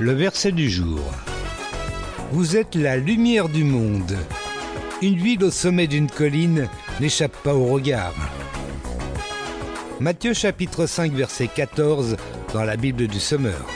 Le verset du jour. Vous êtes la lumière du monde. Une ville au sommet d'une colline n'échappe pas au regard. Matthieu chapitre 5 verset 14 dans la Bible du Sommeur.